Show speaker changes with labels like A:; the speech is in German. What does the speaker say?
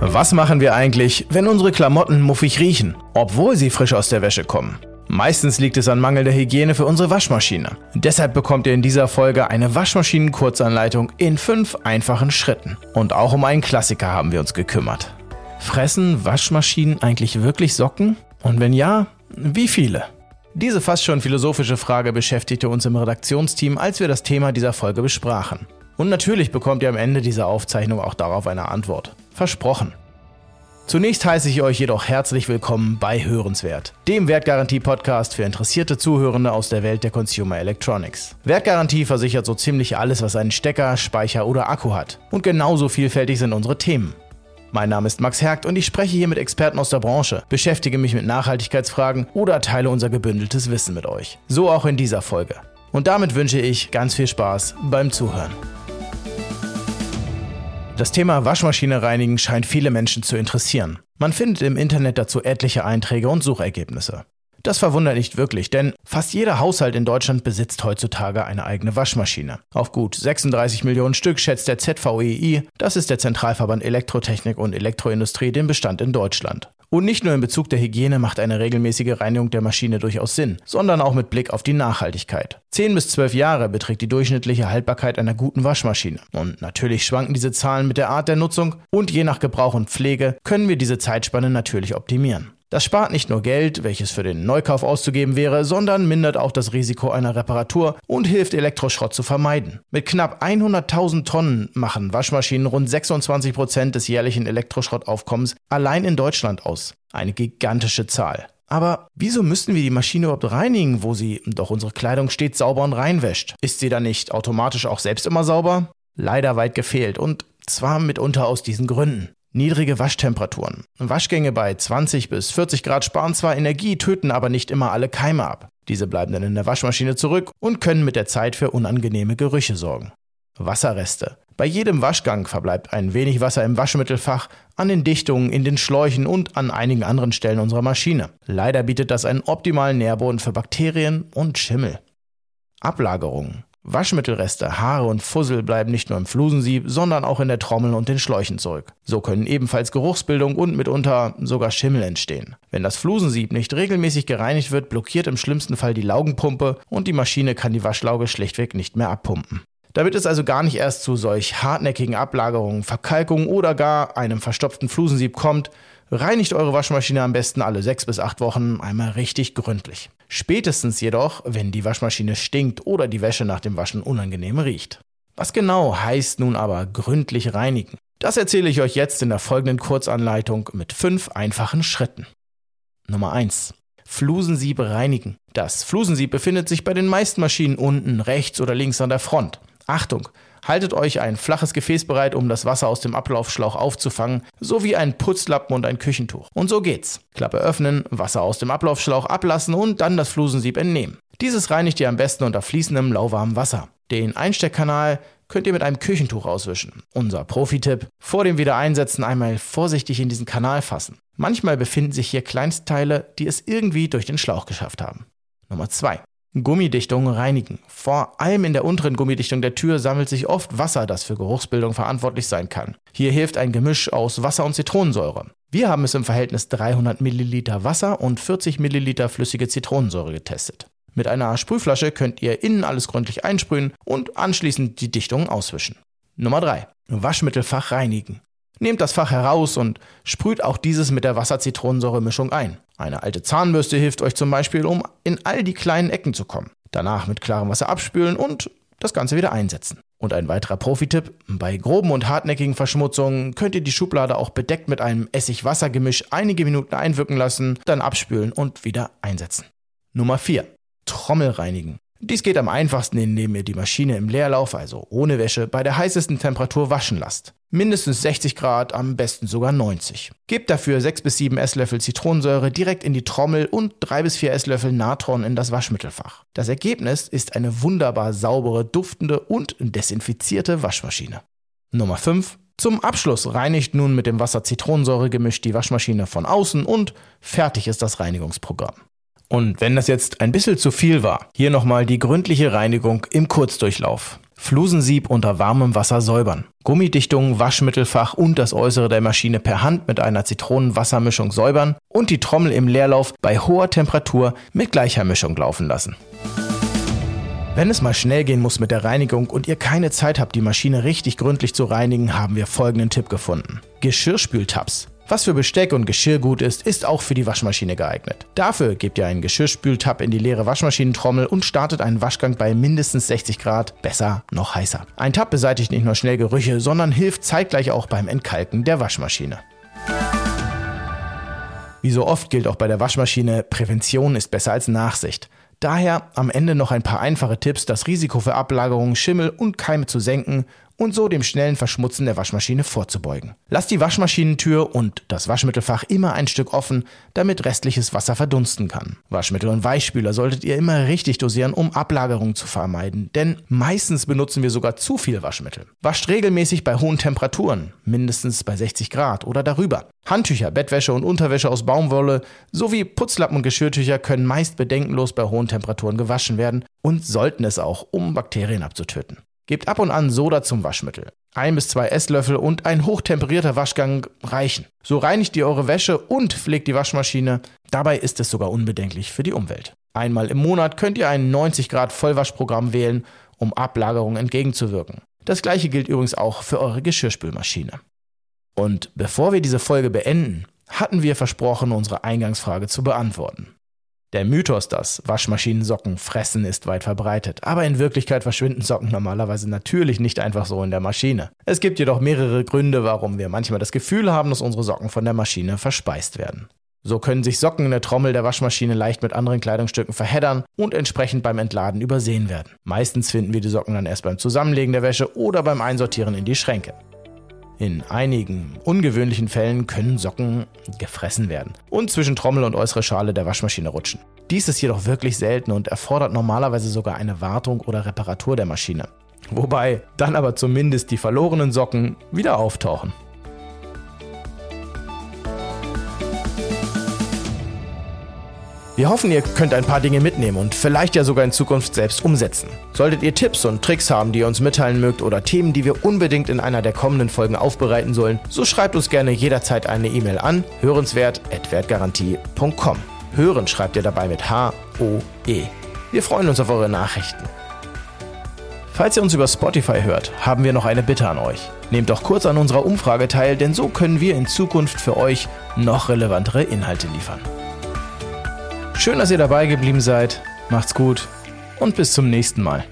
A: Was machen wir eigentlich, wenn unsere Klamotten muffig riechen, obwohl sie frisch aus der Wäsche kommen? Meistens liegt es an mangelnder Hygiene für unsere Waschmaschine. Deshalb bekommt ihr in dieser Folge eine Waschmaschinen-Kurzanleitung in fünf einfachen Schritten. Und auch um einen Klassiker haben wir uns gekümmert. Fressen Waschmaschinen eigentlich wirklich Socken? Und wenn ja, wie viele? Diese fast schon philosophische Frage beschäftigte uns im Redaktionsteam, als wir das Thema dieser Folge besprachen. Und natürlich bekommt ihr am Ende dieser Aufzeichnung auch darauf eine Antwort. Versprochen. Zunächst heiße ich euch jedoch herzlich willkommen bei Hörenswert, dem Wertgarantie-Podcast für interessierte Zuhörende aus der Welt der Consumer Electronics. Wertgarantie versichert so ziemlich alles, was einen Stecker, Speicher oder Akku hat. Und genauso vielfältig sind unsere Themen. Mein Name ist Max Hergt und ich spreche hier mit Experten aus der Branche, beschäftige mich mit Nachhaltigkeitsfragen oder teile unser gebündeltes Wissen mit euch. So auch in dieser Folge. Und damit wünsche ich ganz viel Spaß beim Zuhören. Das Thema Waschmaschine reinigen scheint viele Menschen zu interessieren. Man findet im Internet dazu etliche Einträge und Suchergebnisse. Das verwundert nicht wirklich, denn fast jeder Haushalt in Deutschland besitzt heutzutage eine eigene Waschmaschine. Auf gut 36 Millionen Stück schätzt der ZVEI, das ist der Zentralverband Elektrotechnik und Elektroindustrie, den Bestand in Deutschland. Und nicht nur in Bezug der Hygiene macht eine regelmäßige Reinigung der Maschine durchaus Sinn, sondern auch mit Blick auf die Nachhaltigkeit. 10 bis 12 Jahre beträgt die durchschnittliche Haltbarkeit einer guten Waschmaschine. Und natürlich schwanken diese Zahlen mit der Art der Nutzung und je nach Gebrauch und Pflege können wir diese Zeitspanne natürlich optimieren. Das spart nicht nur Geld, welches für den Neukauf auszugeben wäre, sondern mindert auch das Risiko einer Reparatur und hilft Elektroschrott zu vermeiden. Mit knapp 100.000 Tonnen machen Waschmaschinen rund 26 Prozent des jährlichen Elektroschrottaufkommens allein in Deutschland aus. Eine gigantische Zahl. Aber wieso müssten wir die Maschine überhaupt reinigen, wo sie doch unsere Kleidung stets sauber und reinwäscht? Ist sie dann nicht automatisch auch selbst immer sauber? Leider weit gefehlt und zwar mitunter aus diesen Gründen. Niedrige Waschtemperaturen. Waschgänge bei 20 bis 40 Grad sparen zwar Energie, töten aber nicht immer alle Keime ab. Diese bleiben dann in der Waschmaschine zurück und können mit der Zeit für unangenehme Gerüche sorgen. Wasserreste. Bei jedem Waschgang verbleibt ein wenig Wasser im Waschmittelfach, an den Dichtungen, in den Schläuchen und an einigen anderen Stellen unserer Maschine. Leider bietet das einen optimalen Nährboden für Bakterien und Schimmel. Ablagerungen. Waschmittelreste, Haare und Fussel bleiben nicht nur im Flusensieb, sondern auch in der Trommel und den Schläuchen zurück. So können ebenfalls Geruchsbildung und mitunter sogar Schimmel entstehen. Wenn das Flusensieb nicht regelmäßig gereinigt wird, blockiert im schlimmsten Fall die Laugenpumpe und die Maschine kann die Waschlauge schlichtweg nicht mehr abpumpen. Damit es also gar nicht erst zu solch hartnäckigen Ablagerungen, Verkalkungen oder gar einem verstopften Flusensieb kommt, reinigt eure Waschmaschine am besten alle sechs bis acht Wochen einmal richtig gründlich. Spätestens jedoch, wenn die Waschmaschine stinkt oder die Wäsche nach dem Waschen unangenehm riecht. Was genau heißt nun aber gründlich reinigen? Das erzähle ich euch jetzt in der folgenden Kurzanleitung mit fünf einfachen Schritten. Nummer 1. Flusensieb reinigen. Das Flusensieb befindet sich bei den meisten Maschinen unten, rechts oder links an der Front. Achtung! Haltet euch ein flaches Gefäß bereit, um das Wasser aus dem Ablaufschlauch aufzufangen, sowie ein Putzlappen und ein Küchentuch. Und so geht's. Klappe öffnen, Wasser aus dem Ablaufschlauch ablassen und dann das Flusensieb entnehmen. Dieses reinigt ihr am besten unter fließendem lauwarmem Wasser. Den Einsteckkanal könnt ihr mit einem Küchentuch auswischen. Unser Profi-Tipp: Vor dem Wiedereinsetzen einmal vorsichtig in diesen Kanal fassen. Manchmal befinden sich hier Kleinstteile, die es irgendwie durch den Schlauch geschafft haben. Nummer 2. Gummidichtung reinigen. Vor allem in der unteren Gummidichtung der Tür sammelt sich oft Wasser, das für Geruchsbildung verantwortlich sein kann. Hier hilft ein Gemisch aus Wasser und Zitronensäure. Wir haben es im Verhältnis 300 Milliliter Wasser und 40 Milliliter flüssige Zitronensäure getestet. Mit einer Sprühflasche könnt ihr innen alles gründlich einsprühen und anschließend die Dichtung auswischen. Nummer 3. Waschmittelfach reinigen. Nehmt das Fach heraus und sprüht auch dieses mit der Wasser-Zitronensäure-Mischung ein. Eine alte Zahnbürste hilft euch zum Beispiel, um in all die kleinen Ecken zu kommen. Danach mit klarem Wasser abspülen und das Ganze wieder einsetzen. Und ein weiterer Profitipp, bei groben und hartnäckigen Verschmutzungen könnt ihr die Schublade auch bedeckt mit einem Essig-Wasser-Gemisch einige Minuten einwirken lassen, dann abspülen und wieder einsetzen. Nummer 4. Trommel reinigen. Dies geht am einfachsten, indem ihr die Maschine im Leerlauf, also ohne Wäsche, bei der heißesten Temperatur waschen lasst. Mindestens 60 Grad, am besten sogar 90. Gebt dafür 6 bis 7 Esslöffel Zitronensäure direkt in die Trommel und 3 bis 4 Esslöffel Natron in das Waschmittelfach. Das Ergebnis ist eine wunderbar saubere, duftende und desinfizierte Waschmaschine. Nummer 5. Zum Abschluss reinigt nun mit dem Wasser-Zitronensäure-Gemisch die Waschmaschine von außen und fertig ist das Reinigungsprogramm. Und wenn das jetzt ein bisschen zu viel war, hier nochmal die gründliche Reinigung im Kurzdurchlauf. Flusensieb unter warmem Wasser säubern. Gummidichtung, Waschmittelfach und das Äußere der Maschine per Hand mit einer Zitronenwassermischung säubern und die Trommel im Leerlauf bei hoher Temperatur mit gleicher Mischung laufen lassen. Wenn es mal schnell gehen muss mit der Reinigung und ihr keine Zeit habt, die Maschine richtig gründlich zu reinigen, haben wir folgenden Tipp gefunden. Geschirrspültabs. Was für Besteck und Geschirr gut ist, ist auch für die Waschmaschine geeignet. Dafür gebt ihr einen Geschirrspültab in die leere Waschmaschinentrommel und startet einen Waschgang bei mindestens 60 Grad, besser noch heißer. Ein Tab beseitigt nicht nur schnell Gerüche, sondern hilft zeitgleich auch beim Entkalken der Waschmaschine. Wie so oft gilt auch bei der Waschmaschine, Prävention ist besser als Nachsicht. Daher am Ende noch ein paar einfache Tipps, das Risiko für Ablagerungen, Schimmel und Keime zu senken und so dem schnellen Verschmutzen der Waschmaschine vorzubeugen. Lasst die Waschmaschinentür und das Waschmittelfach immer ein Stück offen, damit restliches Wasser verdunsten kann. Waschmittel und Weichspüler solltet ihr immer richtig dosieren, um Ablagerungen zu vermeiden, denn meistens benutzen wir sogar zu viel Waschmittel. Wascht regelmäßig bei hohen Temperaturen, mindestens bei 60 Grad oder darüber. Handtücher, Bettwäsche und Unterwäsche aus Baumwolle sowie Putzlappen und Geschirrtücher können meist bedenkenlos bei hohen Temperaturen gewaschen werden und sollten es auch, um Bakterien abzutöten. Gebt ab und an Soda zum Waschmittel. Ein bis zwei Esslöffel und ein hochtemperierter Waschgang reichen. So reinigt ihr eure Wäsche und pflegt die Waschmaschine. Dabei ist es sogar unbedenklich für die Umwelt. Einmal im Monat könnt ihr ein 90 Grad Vollwaschprogramm wählen, um Ablagerungen entgegenzuwirken. Das gleiche gilt übrigens auch für eure Geschirrspülmaschine. Und bevor wir diese Folge beenden, hatten wir versprochen, unsere Eingangsfrage zu beantworten. Der Mythos, dass Waschmaschinen Socken fressen, ist weit verbreitet, aber in Wirklichkeit verschwinden Socken normalerweise natürlich nicht einfach so in der Maschine. Es gibt jedoch mehrere Gründe, warum wir manchmal das Gefühl haben, dass unsere Socken von der Maschine verspeist werden. So können sich Socken in der Trommel der Waschmaschine leicht mit anderen Kleidungsstücken verheddern und entsprechend beim Entladen übersehen werden. Meistens finden wir die Socken dann erst beim Zusammenlegen der Wäsche oder beim Einsortieren in die Schränke. In einigen ungewöhnlichen Fällen können Socken gefressen werden und zwischen Trommel und äußere Schale der Waschmaschine rutschen. Dies ist jedoch wirklich selten und erfordert normalerweise sogar eine Wartung oder Reparatur der Maschine. Wobei dann aber zumindest die verlorenen Socken wieder auftauchen. Wir hoffen, ihr könnt ein paar Dinge mitnehmen und vielleicht ja sogar in Zukunft selbst umsetzen. Solltet ihr Tipps und Tricks haben, die ihr uns mitteilen mögt oder Themen, die wir unbedingt in einer der kommenden Folgen aufbereiten sollen, so schreibt uns gerne jederzeit eine E-Mail an hörenswert.wertgarantie.com. Hören schreibt ihr dabei mit H-O-E. Wir freuen uns auf eure Nachrichten. Falls ihr uns über Spotify hört, haben wir noch eine Bitte an euch. Nehmt doch kurz an unserer Umfrage teil, denn so können wir in Zukunft für euch noch relevantere Inhalte liefern. Schön, dass ihr dabei geblieben seid. Macht's gut und bis zum nächsten Mal.